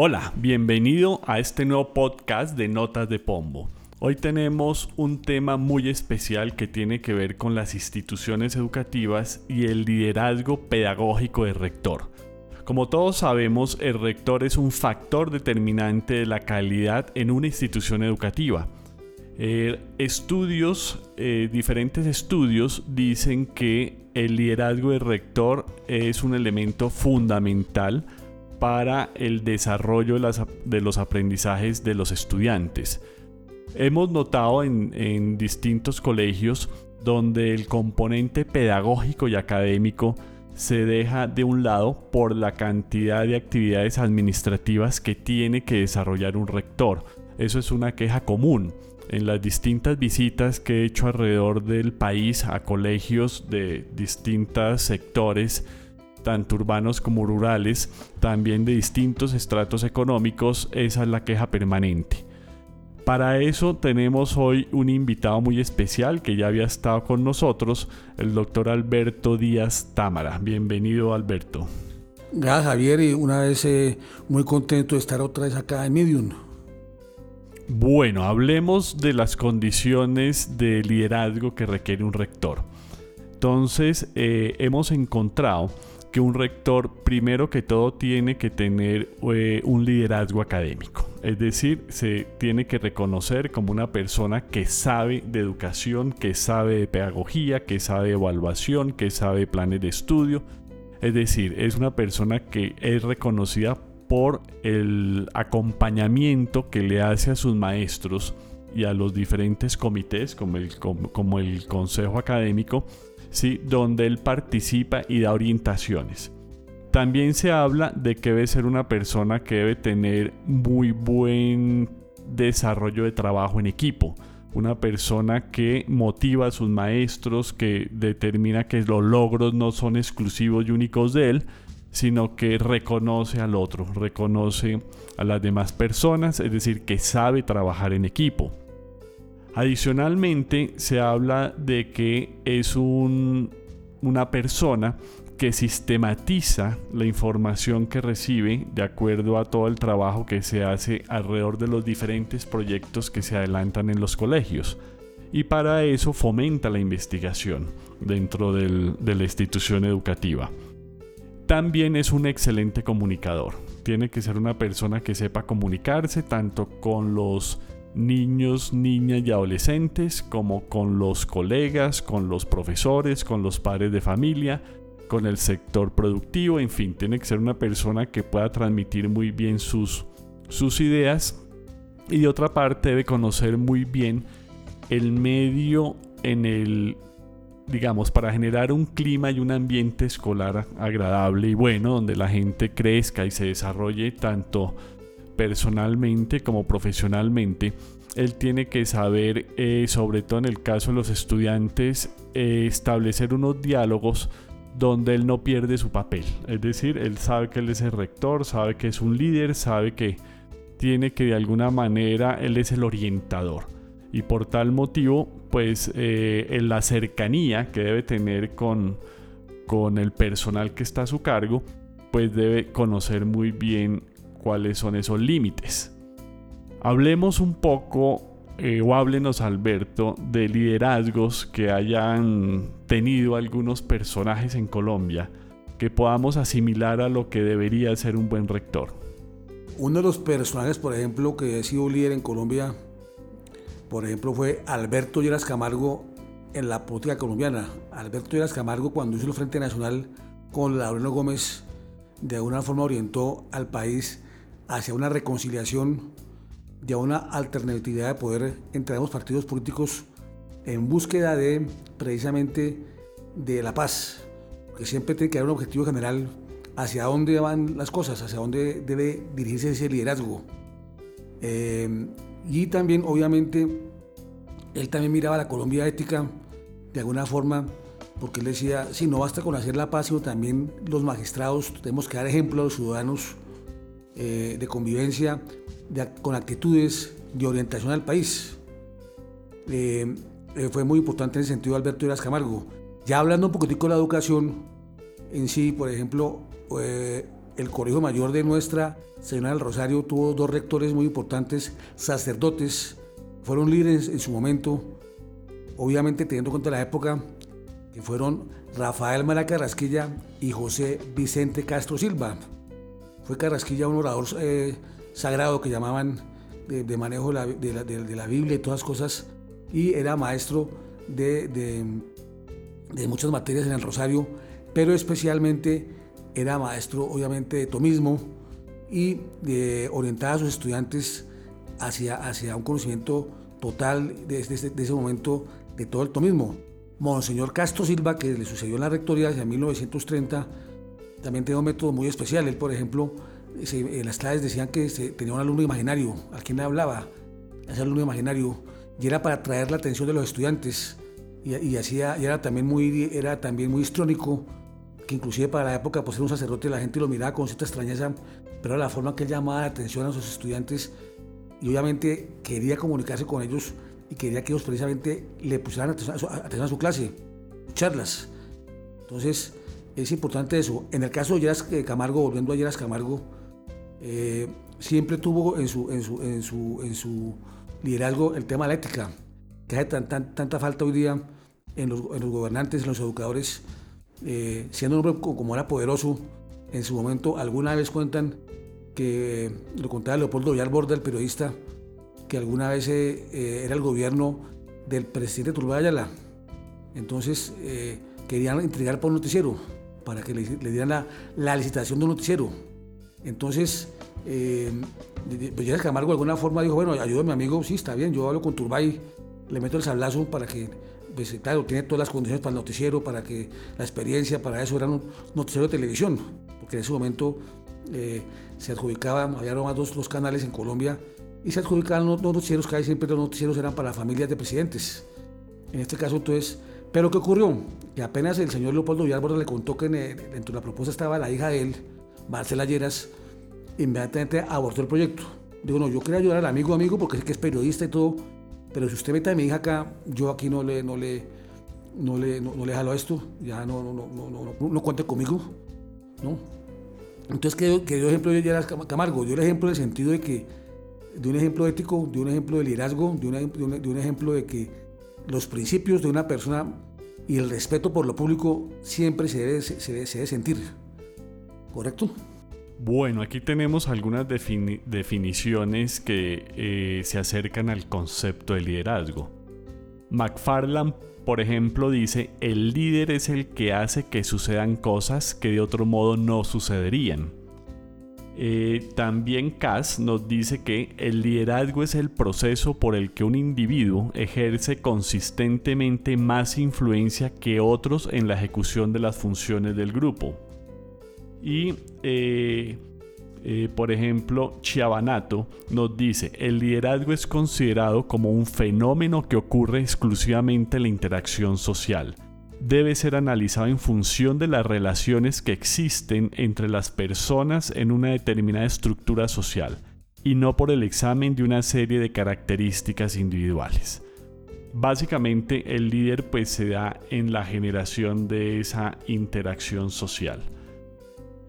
Hola, bienvenido a este nuevo podcast de Notas de Pombo. Hoy tenemos un tema muy especial que tiene que ver con las instituciones educativas y el liderazgo pedagógico del rector. Como todos sabemos, el rector es un factor determinante de la calidad en una institución educativa. Eh, estudios, eh, diferentes estudios dicen que el liderazgo del rector es un elemento fundamental para el desarrollo de, los aprendizajes de los estudiantes. Hemos notado en, distintos colegios donde el componente pedagógico y académico se deja de un lado por la cantidad de actividades administrativas que tiene que desarrollar un rector. Eso es una queja común. En las distintas visitas que he hecho alrededor del país a colegios de distintos sectores, tanto urbanos como rurales, también de distintos estratos económicos, esa es la queja permanente. Para eso tenemos hoy un invitado muy especial que ya había estado con nosotros, el doctor Alberto Díaz Támara. Bienvenido Alberto. Gracias Javier y una vez eh, muy contento de estar otra vez acá en Medium. Bueno, hablemos de las condiciones de liderazgo que requiere un rector. Entonces, eh, hemos encontrado que un rector, primero que todo, tiene que tener eh, un liderazgo académico. Es decir, se tiene que reconocer como una persona que sabe de educación, que sabe de pedagogía, que sabe de evaluación, que sabe de planes de estudio. Es decir, es una persona que es reconocida por el acompañamiento que le hace a sus maestros y a los diferentes comités, como el, como el Consejo Académico, ¿sí? donde él participa y da orientaciones. También se habla de que debe ser una persona que debe tener muy buen desarrollo de trabajo en equipo. Una persona que motiva a sus maestros, que determina que los logros no son exclusivos y únicos de él, sino que reconoce al otro, reconoce a las demás personas, es decir, que sabe trabajar en equipo. Adicionalmente, se habla de que es una persona que sistematiza la información que recibe de acuerdo a todo el trabajo que se hace alrededor de los diferentes proyectos que se adelantan en los colegios. Y para eso fomenta la investigación dentro de la institución educativa. También es un excelente comunicador. Tiene que ser una persona que sepa comunicarse tanto con los niños, niñas y adolescentes, como con los colegas, con los profesores, con los padres de familia, con el sector productivo, en fin, tiene que ser una persona que pueda transmitir muy bien sus, sus ideas. Y de otra parte debe conocer muy bien el medio en el digamos, para generar un clima y un ambiente escolar agradable y bueno, donde la gente crezca y se desarrolle tanto personalmente como profesionalmente, él tiene que saber, eh, sobre todo en el caso de los estudiantes, eh, establecer unos diálogos donde él no pierde su papel. Es decir, él sabe que él es el rector, sabe que es un líder, sabe que tiene que de alguna manera, él es el orientador. Y por tal motivo, pues eh, en la cercanía que debe tener con, con el personal que está a su cargo, pues debe conocer muy bien cuáles son esos límites. Hablemos un poco, eh, o háblenos Alberto, de liderazgos que hayan tenido algunos personajes en Colombia que podamos asimilar a lo que debería ser un buen rector. Uno de los personajes, por ejemplo, que ha sido líder en Colombia, por ejemplo, fue Alberto Lleras Camargo en la política colombiana. Alberto Lleras Camargo, cuando hizo el Frente Nacional con Laureno Gómez, de alguna forma orientó al país hacia una reconciliación, y a una alternatividad de poder entre ambos partidos políticos en búsqueda de precisamente de la paz, que siempre tiene que haber un objetivo general hacia dónde van las cosas, hacia dónde debe dirigirse ese liderazgo. Eh, y también, obviamente, él también miraba la Colombia ética de alguna forma, porque él decía, si no basta con hacer la paz, sino también los magistrados, tenemos que dar ejemplo a los ciudadanos eh, de convivencia con actitudes de orientación al país. Eh, eh, fue muy importante en el sentido de Alberto Iras Camargo. Ya hablando un poquitico de la educación en sí, por ejemplo, el Colegio Mayor de Nuestra Señora del Rosario tuvo dos rectores muy importantes, sacerdotes, fueron líderes en su momento, obviamente teniendo en cuenta la época, que fueron Rafael Mara Carrasquilla y José Vicente Castro Silva. Fue Carrasquilla un orador eh, sagrado que llamaban de, manejo de la, Biblia y todas cosas, y era maestro de, muchas materias en el Rosario, pero especialmente era maestro obviamente de tomismo y orientaba a sus estudiantes hacia, un conocimiento total de, ese momento de todo el tomismo. Monseñor Castro Silva, que le sucedió en la rectoría hacia 1930, también tenía un método muy especial. Él, por ejemplo, en las clases decían que tenía un alumno imaginario, al quien le hablaba, ese alumno imaginario, y era para atraer la atención de los estudiantes. Y, hacía, y era, también muy, era también muy histrónico que inclusive para la época, pues era un sacerdote, la gente lo miraba con cierta extrañeza, pero era la forma que él llamaba la atención a sus estudiantes y obviamente quería comunicarse con ellos y quería que ellos precisamente le pusieran atención a su, clase, charlas. Entonces, es importante eso. En el caso de Lleras eh, Camargo, volviendo a Lleras Camargo, eh, siempre tuvo en su, en, su, en, su, en su liderazgo el tema de la ética, que hace tanta falta hoy día en los, en los gobernantes, en los educadores, eh, siendo un hombre como era poderoso, en su momento alguna vez cuentan que, lo contaba Leopoldo Villar el periodista, que alguna vez era el gobierno del presidente Turbay Ayala. Entonces querían entregar por un noticiero, para que le, dieran la, la, licitación de un noticiero. Entonces, pues ya Camargo de alguna forma dijo, bueno, ayúdame amigo, sí, está bien, yo hablo con Turbay, le meto el sablazo para que pues claro, tiene todas las condiciones para el noticiero, para que la experiencia, para eso era un noticiero de televisión, porque en ese momento eh, se adjudicaba, había más dos, dos canales en Colombia, y se adjudicaban los, noticieros, que siempre los noticieros eran para familias de presidentes. En este caso, entonces, pero ¿qué ocurrió? Que apenas el señor Leopoldo Villalborda le contó que dentro de la propuesta estaba la hija de él, Marcela Lleras, inmediatamente abortó el proyecto. Digo, no, yo quería ayudar al amigo amigo porque sé que es periodista y todo, pero si usted mete a mi hija acá, yo aquí no le, no le, no le, no, le jalo esto, ya no, no, no, no, no, cuente conmigo, ¿no? Entonces, que, que dio ejemplo de Gerard Camargo, dio el ejemplo en el sentido de que, de un ejemplo ético, de un ejemplo de liderazgo, de, de, un ejemplo de que los principios de una persona y el respeto por lo público siempre se debe, se debe, se debe sentir, ¿correcto? Bueno, aquí tenemos algunas definiciones que eh, se acercan al concepto de liderazgo. McFarland, por ejemplo, dice, el líder es el que hace que sucedan cosas que de otro modo no sucederían. Eh, también Cass nos dice que el liderazgo es el proceso por el que un individuo ejerce consistentemente más influencia que otros en la ejecución de las funciones del grupo. Y, eh, eh, por ejemplo, Chiavanato nos dice, el liderazgo es considerado como un fenómeno que ocurre exclusivamente en la interacción social. Debe ser analizado en función de las relaciones que existen entre las personas en una determinada estructura social y no por el examen de una serie de características individuales. Básicamente el líder pues se da en la generación de esa interacción social.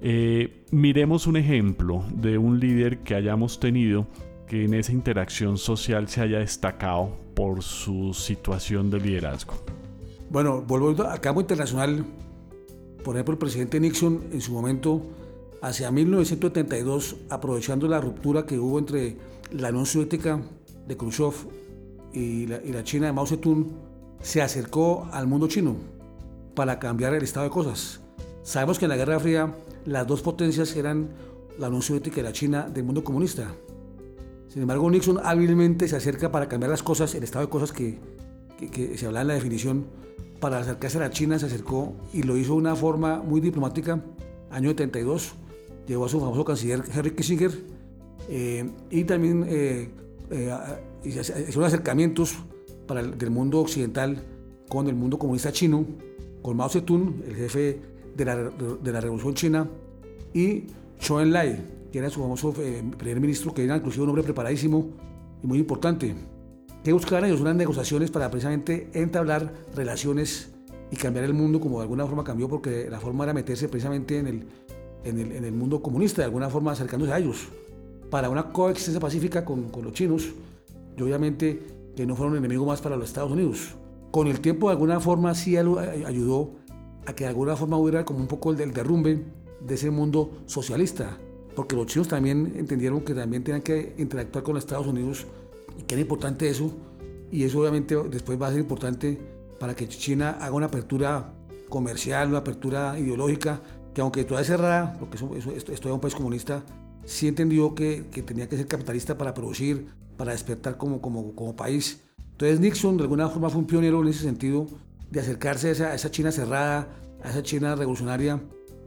Eh, miremos un ejemplo de un líder que hayamos tenido que en esa interacción social se haya destacado por su situación de liderazgo. Bueno, volviendo a campo internacional, por ejemplo, el presidente Nixon en su momento, hacia 1972, aprovechando la ruptura que hubo entre la Unión Soviética de Khrushchev y la, y la China de Mao Zedong, se acercó al mundo chino para cambiar el estado de cosas. Sabemos que en la Guerra Fría las dos potencias eran la Unión Soviética y la China del mundo comunista. Sin embargo, Nixon hábilmente se acerca para cambiar las cosas, el estado de cosas que, se hablaba en la definición, para acercarse a la China se acercó y lo hizo de una forma muy diplomática. Año 72, llevó a su famoso canciller Henry Kissinger eh, y también eh, eh, hizo acercamientos para el, del mundo occidental con el mundo comunista chino, con Mao Zedong, el jefe de la, de la Revolución China, y Zhou Enlai, que era su famoso eh, primer ministro, que era inclusive un hombre preparadísimo y muy importante. Que buscaban ellos? Unas negociaciones para precisamente entablar relaciones y cambiar el mundo como de alguna forma cambió, porque la forma era meterse precisamente en el, en el, en el mundo comunista, de alguna forma acercándose a ellos, para una coexistencia pacífica con, con los chinos, y obviamente que no fueron enemigos más para los Estados Unidos. Con el tiempo, de alguna forma, sí ayudó a que de alguna forma hubiera como un poco el, derrumbe de ese mundo socialista, porque los chinos también entendieron que también tenían que interactuar con los Estados Unidos y que era importante eso, y eso obviamente después va a ser importante para que China haga una apertura comercial, una apertura ideológica, que aunque todavía es cerrada, porque eso, eso, esto, es un país comunista, sí entendió que, tenía que ser capitalista para producir, para despertar como país. Entonces Nixon de alguna forma fue un pionero en ese sentido de acercarse a esa, a esa China cerrada, a esa China revolucionaria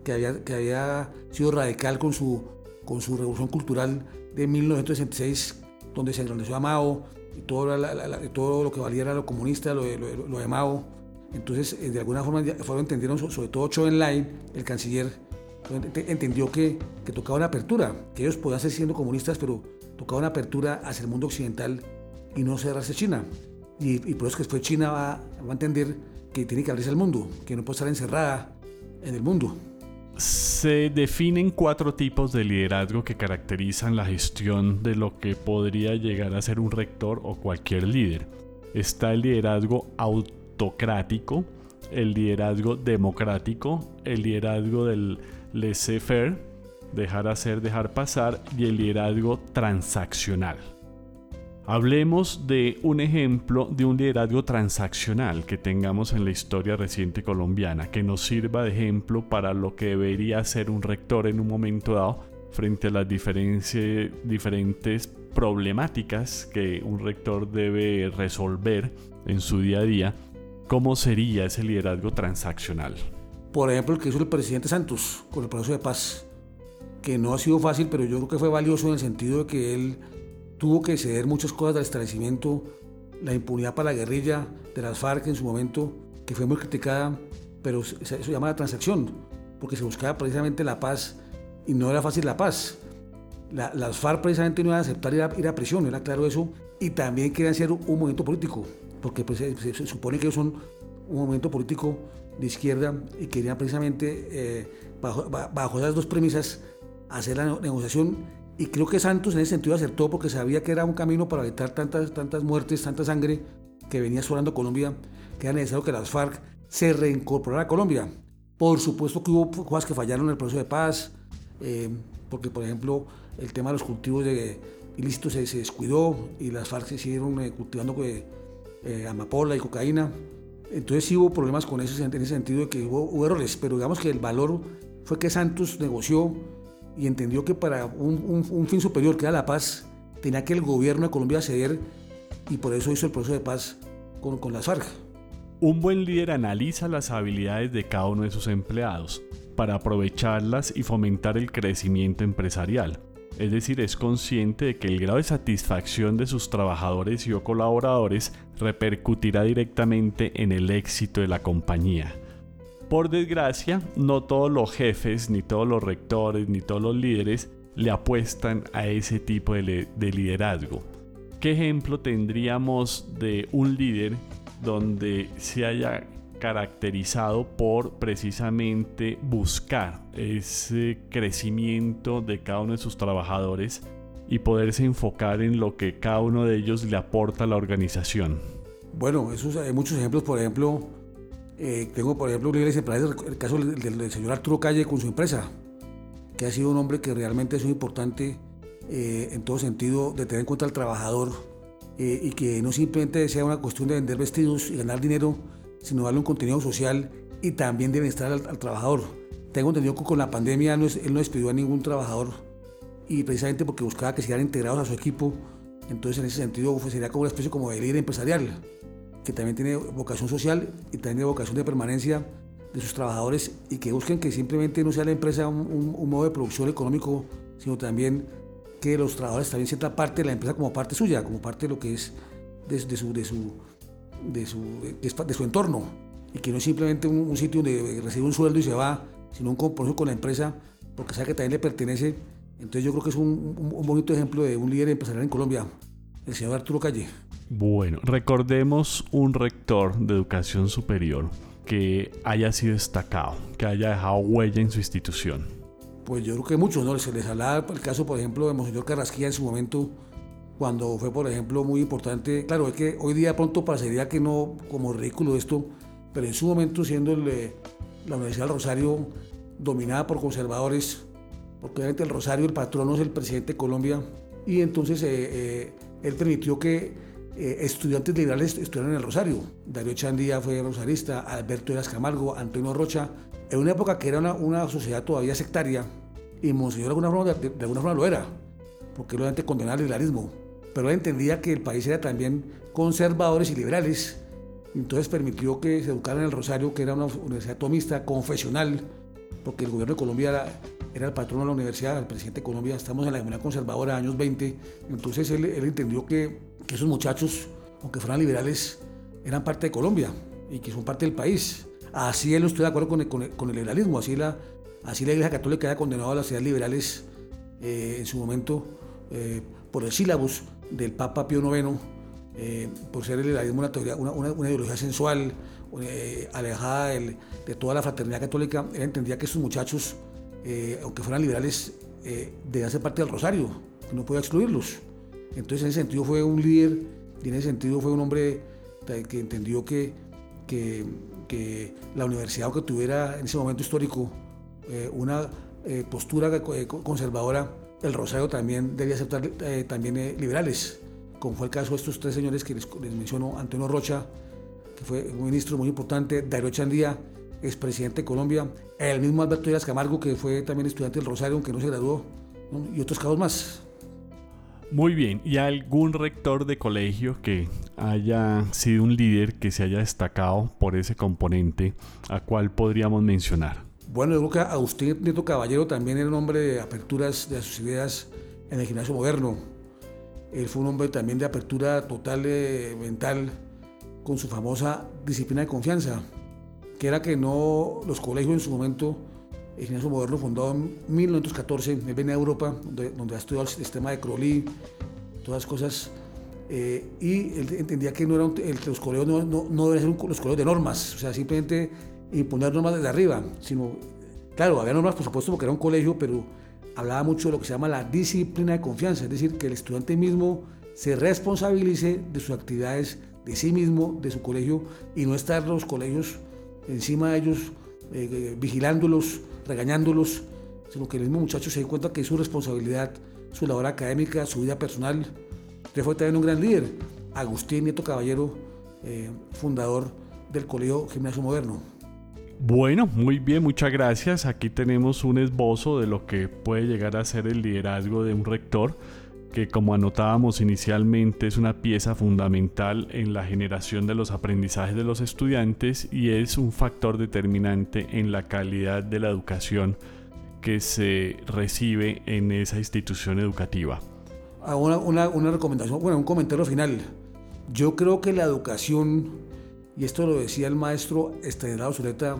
que había, que había sido radical con su, con su revolución cultural de 1966, donde se engrandeció a Mao, y todo, lo que valiera lo comunista, lo, lo, de Mao. Entonces, eh, de alguna forma, fueron entendieron, sobre todo Chou Enlai, el canciller, entendió que, que tocaba una apertura, que ellos podían seguir siendo comunistas, pero tocaba una apertura hacia el mundo occidental y no cerrarse China. Y, por eso que después China va, va a entender que tiene que abrirse al mundo, que no puede estar encerrada en el mundo. Se definen cuatro tipos de liderazgo que caracterizan la gestión de lo que podría llegar a ser un rector o cualquier líder. Está el liderazgo autocrático, el liderazgo democrático, el liderazgo del laissez-faire, dejar hacer, dejar pasar, y el liderazgo transaccional. Hablemos de un ejemplo de un liderazgo transaccional que tengamos en la historia reciente colombiana, que nos sirva de ejemplo para lo que debería ser un rector en un momento dado frente a las diferentes problemáticas que un rector debe resolver en su día a día. ¿Cómo sería ese liderazgo transaccional? Por ejemplo, el que hizo el presidente Santos con el proceso de paz, que no ha sido fácil, pero yo creo que fue valioso en el sentido de que él tuvo que ceder muchas cosas del establecimiento, la impunidad para la guerrilla de las FARC en su momento, que fue muy criticada, pero eso se llama la transacción, porque se buscaba precisamente la paz y no era fácil la paz. las FARC precisamente no iban a aceptar ir a, ir a, prisión, era claro eso, y también querían ser un, movimiento político, porque pues, se, supone que ellos son un movimiento político de izquierda y querían precisamente, eh, bajo, bajo esas dos premisas, hacer la negociación y creo que Santos en ese sentido acertó porque sabía que era un camino para evitar tantas, tantas muertes, tanta sangre que venía sobrando Colombia, que era necesario que las FARC se reincorporaran a Colombia. Por supuesto que hubo cosas que fallaron en el proceso de paz, eh, porque por ejemplo el tema de los cultivos de ilícitos se, se descuidó y las FARC se siguieron eh, cultivando eh, amapola y cocaína. Entonces sí hubo problemas con eso en ese sentido de que hubo, hubo errores, pero digamos que el valor fue que Santos negoció y entendió que para un, fin superior, que era la paz, tenía que el gobierno de Colombia ceder y por eso hizo el proceso de paz con, con las FARC. Un buen líder analiza las habilidades de cada uno de sus empleados para aprovecharlas y fomentar el crecimiento empresarial. Es decir, es consciente de que el grado de satisfacción de sus trabajadores y o colaboradores repercutirá directamente en el éxito de la compañía. Por desgracia, no todos los jefes, ni todos los rectores, ni todos los líderes le apuestan a ese tipo de, liderazgo. ¿Qué ejemplo tendríamos de un líder donde se haya caracterizado por precisamente buscar ese crecimiento de cada uno de sus trabajadores y poderse enfocar en lo que cada uno de ellos le aporta a la organización? Bueno, esos, hay muchos ejemplos, por ejemplo, eh, tengo, por ejemplo, el caso del, señor Arturo Calle con su empresa, que ha sido un hombre que realmente es muy importante eh, en todo sentido de tener en cuenta al trabajador eh, y que no simplemente sea una cuestión de vender vestidos y ganar dinero, sino darle un contenido social y también de bienestar al, trabajador. Tengo entendido que con la pandemia él no despidió a ningún trabajador y precisamente porque buscaba que se integrados a su equipo, entonces en ese sentido pues, sería como una especie como de líder empresarial que también tiene vocación social y también tiene vocación de permanencia de sus trabajadores y que busquen que simplemente no sea la empresa un, modo de producción económico, sino también que los trabajadores también sientan parte de la empresa como parte suya, como parte de lo que es de, su, de, su, de, su, de, su entorno y que no es simplemente un, sitio donde recibe un sueldo y se va, sino un compromiso con la empresa porque sabe que también le pertenece. Entonces yo creo que es un, un bonito ejemplo de un líder empresarial en Colombia, el señor Arturo Calle. Bueno, recordemos un rector de educación superior que haya sido destacado, que haya dejado huella en su institución. Pues yo creo que muchos, ¿no? Se les hablaba el caso, por ejemplo, de Monseñor Carrasquilla en su momento, cuando fue, por ejemplo, muy importante. Claro, es que hoy día pronto parecería que no, como ridículo esto, pero en su momento, siendo eh, la Universidad del Rosario dominada por conservadores, porque obviamente el Rosario, el patrono es el presidente de Colombia, y entonces eh, eh, él permitió que estudiantes liberales estudiaran en el Rosario. Darío Chandía fue rosarista, Alberto Eras Camargo, Antonio Rocha, en una época que era una, sociedad todavía sectaria, y Monseñor de alguna forma, de, alguna forma lo era, porque él obviamente condenaba el liberalismo, pero él entendía que el país era también conservadores y liberales, entonces permitió que se educara en el Rosario, que era una universidad tomista, confesional, porque el gobierno de Colombia era, el patrón de la universidad, el presidente de Colombia, estamos en la comunidad conservadora, años 20, entonces él, entendió que, esos muchachos, aunque fueran liberales, eran parte de Colombia y que son parte del país. Así él no estoy de acuerdo con el, liberalismo, así la, Iglesia Católica haya condenado a las ciudades liberales eh, en su momento eh, por el sílabus del Papa Pío IX eh, por ser el liberalismo una, teoría, ideología sensual, alejada de toda la fraternidad católica, él entendía que esos muchachos, eh, aunque fueran liberales, debían ser parte del Rosario, no podía excluirlos. Entonces, en ese sentido, fue un líder y en ese sentido, fue un hombre que entendió que, la universidad, aunque tuviera en ese momento histórico una postura conservadora, el Rosario también debía aceptar también liberales como fue el caso de estos tres señores que les, menciono, Antonio Rocha, que fue un ministro muy importante, Dairo Chandía, expresidente de Colombia, el mismo Alberto Díaz Camargo, que fue también estudiante del Rosario, aunque no se graduó, y otros casos más. Muy bien, ¿y algún rector de colegio que haya sido un líder que se haya destacado por ese componente, a cuál podríamos mencionar? Bueno, yo creo que Agustín Nieto Caballero también era un hombre de aperturas de sus ideas en el gimnasio moderno. Él fue un hombre también de apertura total eh, mental con su famosa disciplina de confianza, que era que no los colegios en su momento, el gimnasio moderno fundado en 1914, él venía a Europa, donde, donde ha estudiado el sistema de Crowley, todas las cosas, eh, y él entendía que no era los colegios no, no, no deben ser los colegios de normas, o sea, simplemente imponer normas desde arriba, sino, claro, había normas por supuesto porque era un colegio, pero hablaba mucho de lo que se llama la disciplina de confianza, es decir, que el estudiante mismo se responsabilice de sus actividades, de sí mismo, de su colegio, y no estar los colegios encima de ellos, eh, eh, vigilándolos, regañándolos, sino que el mismo muchacho se dé cuenta que es su responsabilidad, su labor académica, su vida personal. Usted fue también un gran líder, Agustín Nieto Caballero, eh, fundador del Colegio Gimnasio Moderno. Bueno, muy bien, muchas gracias. Aquí tenemos un esbozo de lo que puede llegar a ser el liderazgo de un rector, que como anotábamos inicialmente es una pieza fundamental en la generación de los aprendizajes de los estudiantes y es un factor determinante en la calidad de la educación que se recibe en esa institución educativa. Ah, una, una, recomendación, bueno, un comentario final. Yo creo que la educación y esto lo decía el maestro Estanislao Zuleta,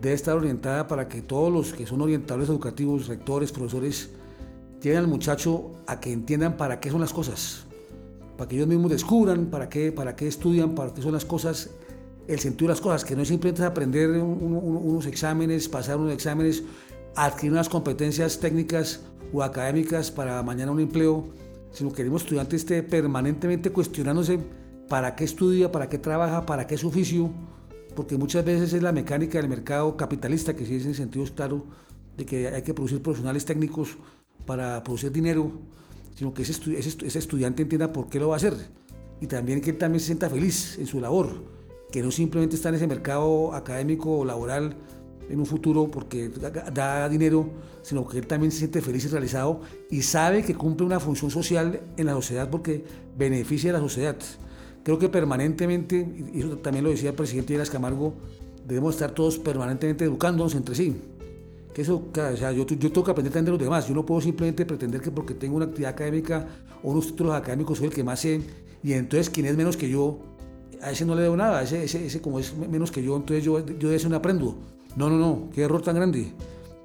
debe estar orientada para que todos los que son orientadores educativos, rectores, profesores, lleven al muchacho a que entiendan para qué son las cosas, para que ellos mismos descubran para qué, para qué estudian, para qué son las cosas, el sentido de las cosas, que no es simplemente aprender unos exámenes, pasar unos exámenes, adquirir unas competencias técnicas o académicas para mañana un empleo, sino que queremos estudiantes esté permanentemente cuestionándose para qué estudia, para qué trabaja, para qué es su oficio, porque muchas veces es la mecánica del mercado capitalista, que sí es en sentido claro de que hay que producir profesionales técnicos para producir dinero, sino que ese, estudiante entienda por qué lo va a hacer y también que él también se sienta feliz en su labor, que no simplemente está en ese mercado académico o laboral en un futuro porque da dinero, sino que él también se siente feliz y realizado y sabe que cumple una función social en la sociedad porque beneficia a la sociedad. Creo que permanentemente, y eso también lo decía el presidente Díaz Camargo, debemos estar todos permanentemente educándonos entre sí. Que eso, o sea, yo, yo tengo que aprender también de los demás. Yo no puedo simplemente pretender que porque tengo una actividad académica o unos títulos académicos soy el que más sé, y entonces quien es menos que yo, a ese no le debo nada, ese, ese, ese, como es menos que yo, entonces yo, yo de ese no aprendo. No, no, no, qué error tan grande.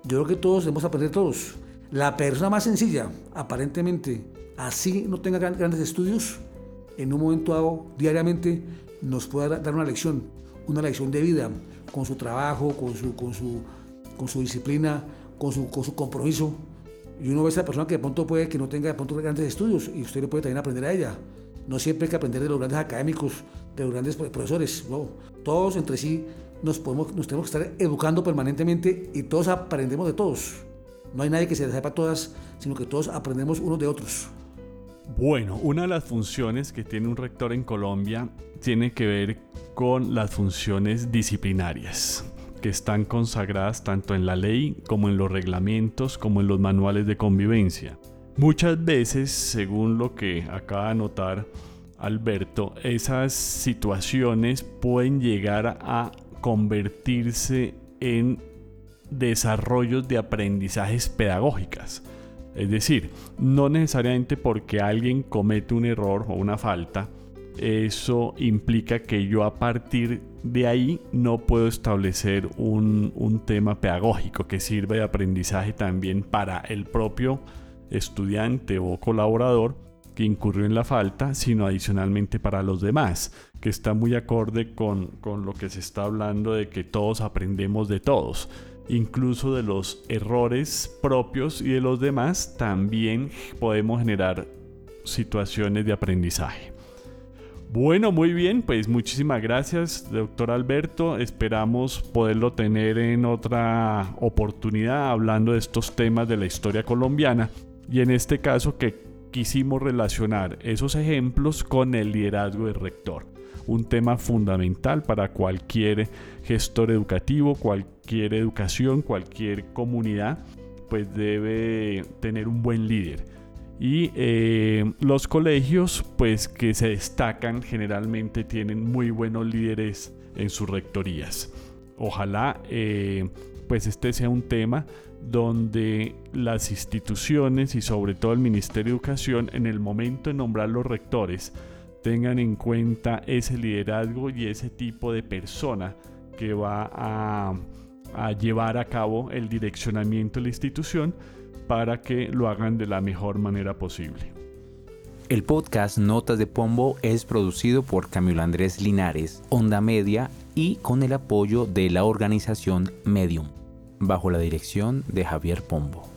Yo creo que todos debemos aprender todos. La persona más sencilla, aparentemente, así no tenga grandes estudios, en un momento dado, diariamente, nos pueda dar una lección, una lección de vida, con su trabajo, con su, con su, con su disciplina, con su, con su compromiso. Y uno ve a esa persona que de pronto puede que no tenga de pronto grandes estudios y usted le puede también aprender a ella. No siempre hay que aprender de los grandes académicos, de los grandes profesores. Todos entre sí nos, podemos, nos tenemos que estar educando permanentemente y todos aprendemos de todos. No hay nadie que se sepa todas, sino que todos aprendemos unos de otros. Bueno, una de las funciones que tiene un rector en Colombia tiene que ver con las funciones disciplinarias, que están consagradas tanto en la ley como en los reglamentos, como en los manuales de convivencia. Muchas veces, según lo que acaba de anotar Alberto, esas situaciones pueden llegar a convertirse en desarrollos de aprendizajes pedagógicas. Es decir, no necesariamente porque alguien comete un error o una falta, eso implica que yo a partir de ahí no puedo establecer un, un tema pedagógico que sirva de aprendizaje también para el propio estudiante o colaborador que incurrió en la falta, sino adicionalmente para los demás, que está muy acorde con, con, lo que se está hablando de que todos aprendemos de todos, incluso de los errores propios y de los demás, también podemos generar situaciones de aprendizaje. Bueno, muy bien, pues muchísimas gracias, doctor Alberto. Esperamos poderlo tener en otra oportunidad hablando de estos temas de la historia colombiana y en este caso que quisimos relacionar esos ejemplos con el liderazgo del rector. Un tema fundamental para cualquier gestor educativo, cualquier educación, cualquier comunidad, pues debe tener un buen líder. Y eh, los colegios, pues que se destacan, generalmente tienen muy buenos líderes en sus rectorías. Ojalá, eh, pues este sea un tema donde las instituciones y sobre todo el Ministerio de Educación en el momento de nombrar los rectores tengan en cuenta ese liderazgo y ese tipo de persona que va a, a llevar a cabo el direccionamiento de la institución para que lo hagan de la mejor manera posible. El podcast Notas de Pombo es producido por Camilo Andrés Linares, Onda Media y con el apoyo de la organización Medium bajo la dirección de Javier Pombo.